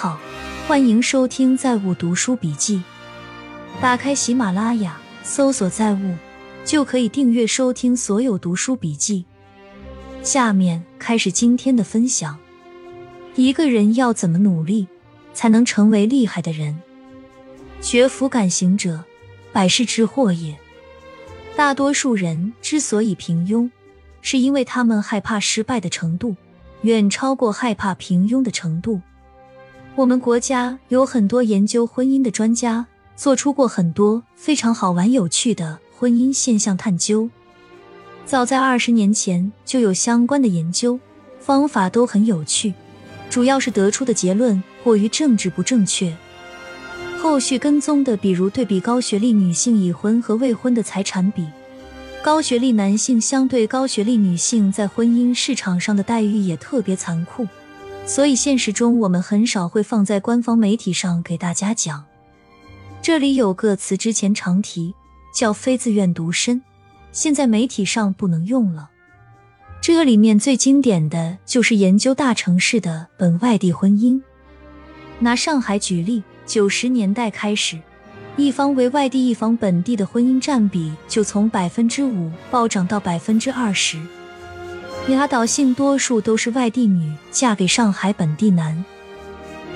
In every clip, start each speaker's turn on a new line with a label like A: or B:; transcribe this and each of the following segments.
A: 好，欢迎收听《在物读书笔记》。打开喜马拉雅，搜索“在物”，就可以订阅收听所有读书笔记。下面开始今天的分享。一个人要怎么努力，才能成为厉害的人？学福感行者，百世之祸也。大多数人之所以平庸，是因为他们害怕失败的程度远超过害怕平庸的程度。我们国家有很多研究婚姻的专家，做出过很多非常好玩有趣的婚姻现象探究。早在二十年前就有相关的研究，方法都很有趣，主要是得出的结论过于政治不正确。后续跟踪的，比如对比高学历女性已婚和未婚的财产比，高学历男性相对高学历女性在婚姻市场上的待遇也特别残酷。所以现实中我们很少会放在官方媒体上给大家讲。这里有个词之前常提，叫非自愿独身，现在媒体上不能用了。这里面最经典的就是研究大城市的本外地婚姻。拿上海举例，九十年代开始，一方为外地，一方本地的婚姻占比就从百分之五暴涨到百分之二十。压倒性多数都是外地女嫁给上海本地男，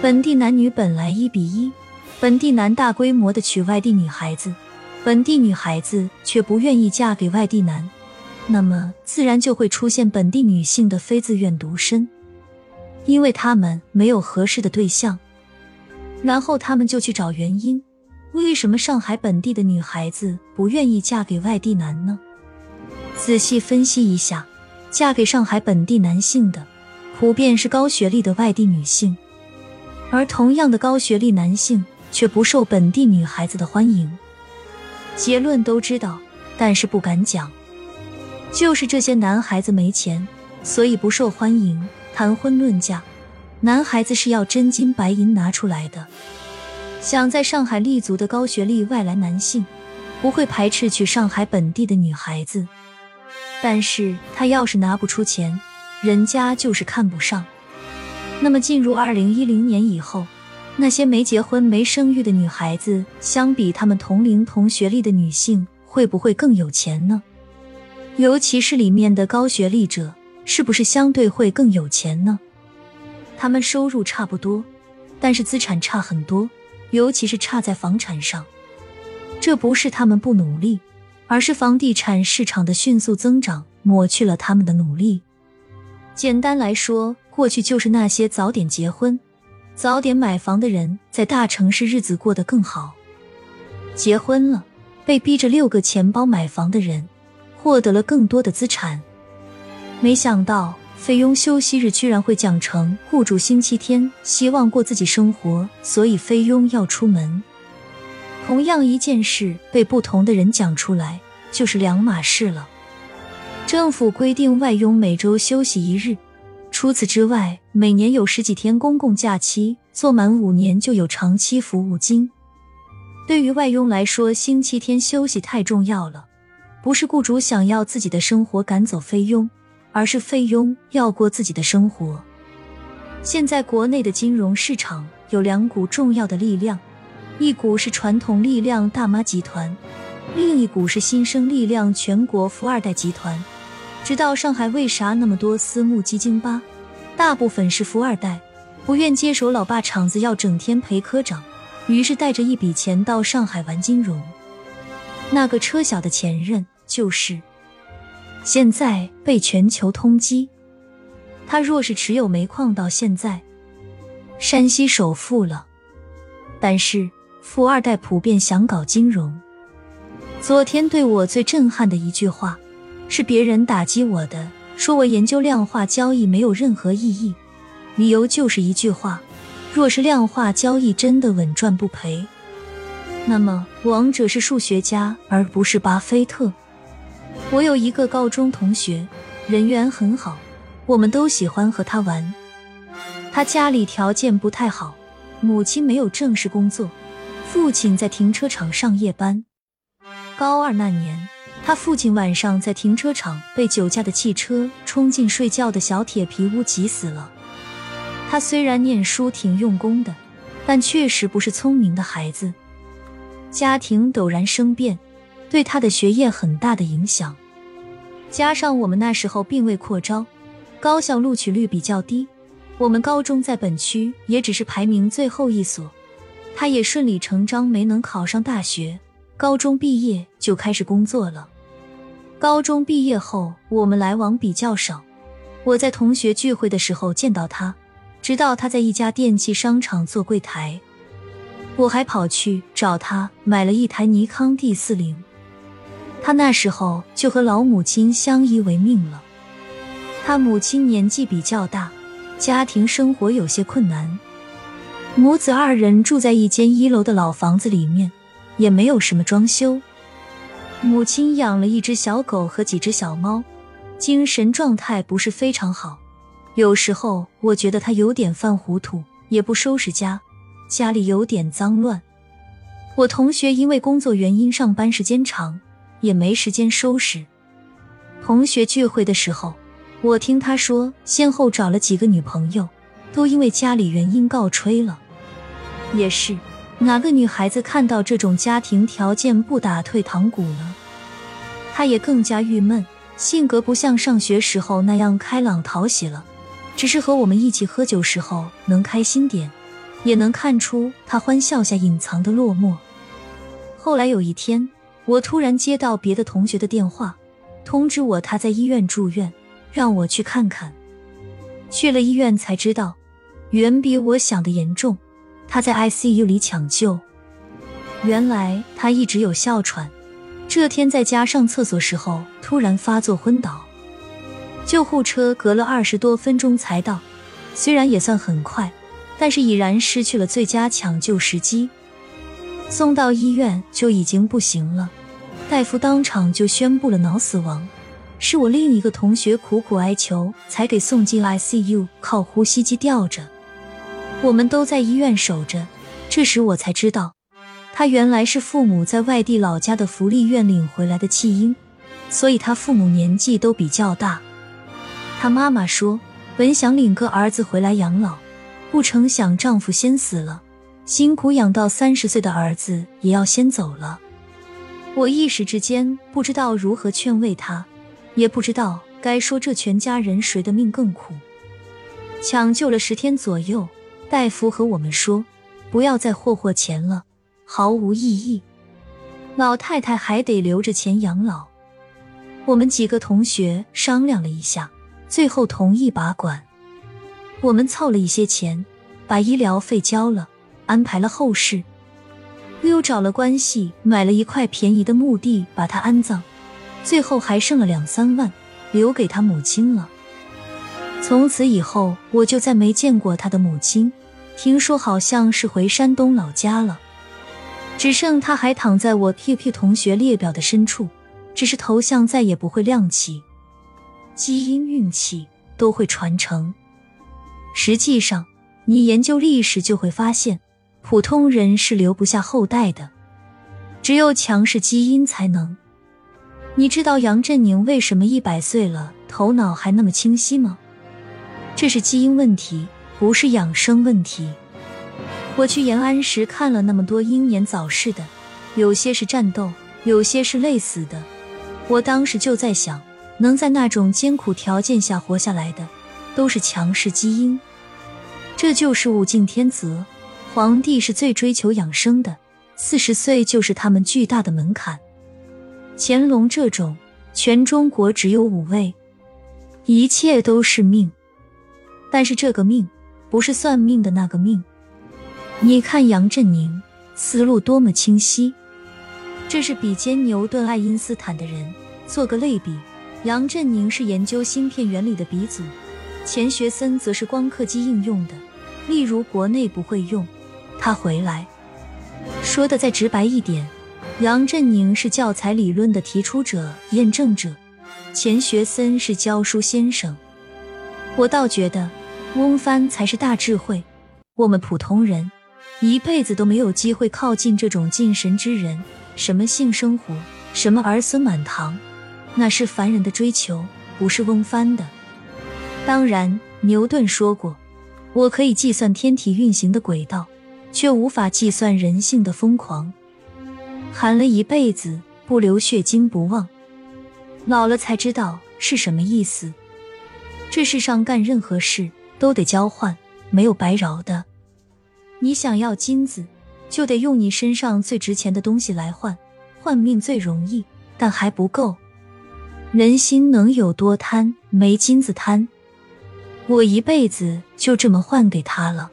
A: 本地男女本来一比一，本地男大规模的娶外地女孩子，本地女孩子却不愿意嫁给外地男，那么自然就会出现本地女性的非自愿独身，因为他们没有合适的对象，然后他们就去找原因，为什么上海本地的女孩子不愿意嫁给外地男呢？仔细分析一下。嫁给上海本地男性的，普遍是高学历的外地女性，而同样的高学历男性却不受本地女孩子的欢迎。结论都知道，但是不敢讲，就是这些男孩子没钱，所以不受欢迎。谈婚论嫁，男孩子是要真金白银拿出来的。想在上海立足的高学历外来男性，不会排斥娶上海本地的女孩子。但是他要是拿不出钱，人家就是看不上。那么进入二零一零年以后，那些没结婚、没生育的女孩子，相比他们同龄同学历的女性，会不会更有钱呢？尤其是里面的高学历者，是不是相对会更有钱呢？他们收入差不多，但是资产差很多，尤其是差在房产上。这不是他们不努力。而是房地产市场的迅速增长抹去了他们的努力。简单来说，过去就是那些早点结婚、早点买房的人，在大城市日子过得更好。结婚了，被逼着六个钱包买房的人，获得了更多的资产。没想到，菲佣休息日居然会讲成雇主星期天希望过自己生活，所以菲佣要出门。同样一件事被不同的人讲出来，就是两码事了。政府规定外佣每周休息一日，除此之外，每年有十几天公共假期，做满五年就有长期服务金。对于外佣来说，星期天休息太重要了，不是雇主想要自己的生活赶走菲佣，而是菲佣要过自己的生活。现在国内的金融市场有两股重要的力量。一股是传统力量大妈集团，另一股是新生力量全国富二代集团。知道上海为啥那么多私募基金吧？大部分是富二代，不愿接手老爸厂子，要整天陪科长，于是带着一笔钱到上海玩金融。那个车小的前任就是，现在被全球通缉。他若是持有煤矿到现在，山西首富了。但是。富二代普遍想搞金融。昨天对我最震撼的一句话，是别人打击我的，说我研究量化交易没有任何意义，理由就是一句话：若是量化交易真的稳赚不赔，那么王者是数学家而不是巴菲特。我有一个高中同学，人缘很好，我们都喜欢和他玩。他家里条件不太好，母亲没有正式工作。父亲在停车场上夜班。高二那年，他父亲晚上在停车场被酒驾的汽车冲进睡觉的小铁皮屋挤死了。他虽然念书挺用功的，但确实不是聪明的孩子。家庭陡然生变，对他的学业很大的影响。加上我们那时候并未扩招，高校录取率比较低，我们高中在本区也只是排名最后一所。他也顺理成章没能考上大学，高中毕业就开始工作了。高中毕业后，我们来往比较少。我在同学聚会的时候见到他，直到他在一家电器商场做柜台。我还跑去找他买了一台尼康 D 四零。他那时候就和老母亲相依为命了。他母亲年纪比较大，家庭生活有些困难。母子二人住在一间一楼的老房子里面，也没有什么装修。母亲养了一只小狗和几只小猫，精神状态不是非常好。有时候我觉得她有点犯糊涂，也不收拾家，家里有点脏乱。我同学因为工作原因上班时间长，也没时间收拾。同学聚会的时候，我听他说，先后找了几个女朋友，都因为家里原因告吹了。也是，哪个女孩子看到这种家庭条件不打退堂鼓呢？她也更加郁闷，性格不像上学时候那样开朗讨喜了，只是和我们一起喝酒时候能开心点，也能看出她欢笑下隐藏的落寞。后来有一天，我突然接到别的同学的电话，通知我她在医院住院，让我去看看。去了医院才知道，远比我想的严重。他在 ICU 里抢救，原来他一直有哮喘，这天在家上厕所时候突然发作昏倒，救护车隔了二十多分钟才到，虽然也算很快，但是已然失去了最佳抢救时机。送到医院就已经不行了，大夫当场就宣布了脑死亡，是我另一个同学苦苦哀求才给送进 ICU，靠呼吸机吊着。我们都在医院守着，这时我才知道，他原来是父母在外地老家的福利院领回来的弃婴，所以他父母年纪都比较大。他妈妈说，本想领个儿子回来养老，不成想丈夫先死了，辛苦养到三十岁的儿子也要先走了。我一时之间不知道如何劝慰他，也不知道该说这全家人谁的命更苦。抢救了十天左右。大夫和我们说，不要再霍霍钱了，毫无意义。老太太还得留着钱养老。我们几个同学商量了一下，最后同意拔管。我们凑了一些钱，把医疗费交了，安排了后事，又找了关系买了一块便宜的墓地，把他安葬。最后还剩了两三万，留给他母亲了。从此以后，我就再没见过他的母亲。听说好像是回山东老家了，只剩他还躺在我 QQ 同学列表的深处，只是头像再也不会亮起。基因、运气都会传承。实际上，你研究历史就会发现，普通人是留不下后代的，只有强势基因才能。你知道杨振宁为什么一百岁了头脑还那么清晰吗？这是基因问题。不是养生问题。我去延安时看了那么多英年早逝的，有些是战斗，有些是累死的。我当时就在想，能在那种艰苦条件下活下来的，都是强势基因。这就是物竞天择。皇帝是最追求养生的，四十岁就是他们巨大的门槛。乾隆这种，全中国只有五位，一切都是命。但是这个命。不是算命的那个命，你看杨振宁思路多么清晰，这是比肩牛顿、爱因斯坦的人。做个类比，杨振宁是研究芯片原理的鼻祖，钱学森则是光刻机应用的。例如国内不会用，他回来。说的再直白一点，杨振宁是教材理论的提出者、验证者，钱学森是教书先生。我倒觉得。翁帆才是大智慧，我们普通人一辈子都没有机会靠近这种近神之人。什么性生活，什么儿孙满堂，那是凡人的追求，不是翁帆的。当然，牛顿说过，我可以计算天体运行的轨道，却无法计算人性的疯狂。喊了一辈子不流血金不忘，老了才知道是什么意思。这世上干任何事都得交换，没有白饶的。你想要金子，就得用你身上最值钱的东西来换，换命最容易，但还不够。人心能有多贪？没金子贪。我一辈子就这么换给他了。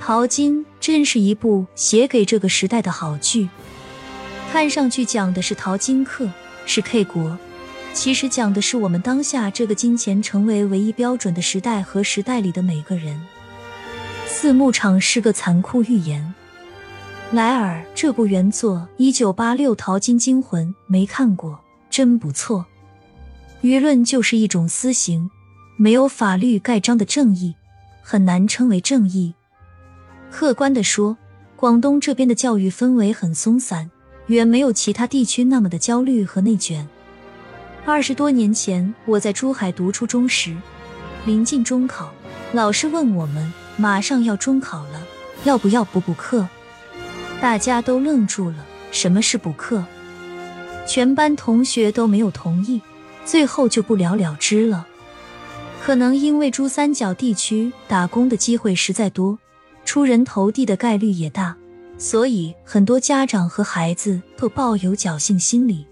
A: 淘金真是一部写给这个时代的好剧。看上去讲的是淘金客，是 K 国，其实讲的是我们当下这个金钱成为唯一标准的时代和时代里的每个人。四牧场是个残酷预言。莱尔这部原作一九八六《淘金惊魂》没看过，真不错。舆论就是一种私刑，没有法律盖章的正义，很难称为正义。客观的说，广东这边的教育氛围很松散。远没有其他地区那么的焦虑和内卷。二十多年前，我在珠海读初中时，临近中考，老师问我们：“马上要中考了，要不要补补课？”大家都愣住了。什么是补课？全班同学都没有同意，最后就不了了之了。可能因为珠三角地区打工的机会实在多，出人头地的概率也大。所以，很多家长和孩子都抱有侥幸心理，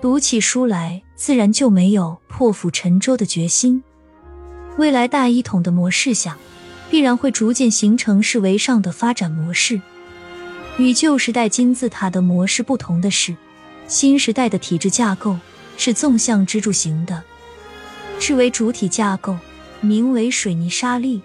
A: 读起书来自然就没有破釜沉舟的决心。未来大一统的模式下，必然会逐渐形成是为上的发展模式。与旧时代金字塔的模式不同的是，新时代的体制架构是纵向支柱型的，是为主体架构，名为水泥沙砾。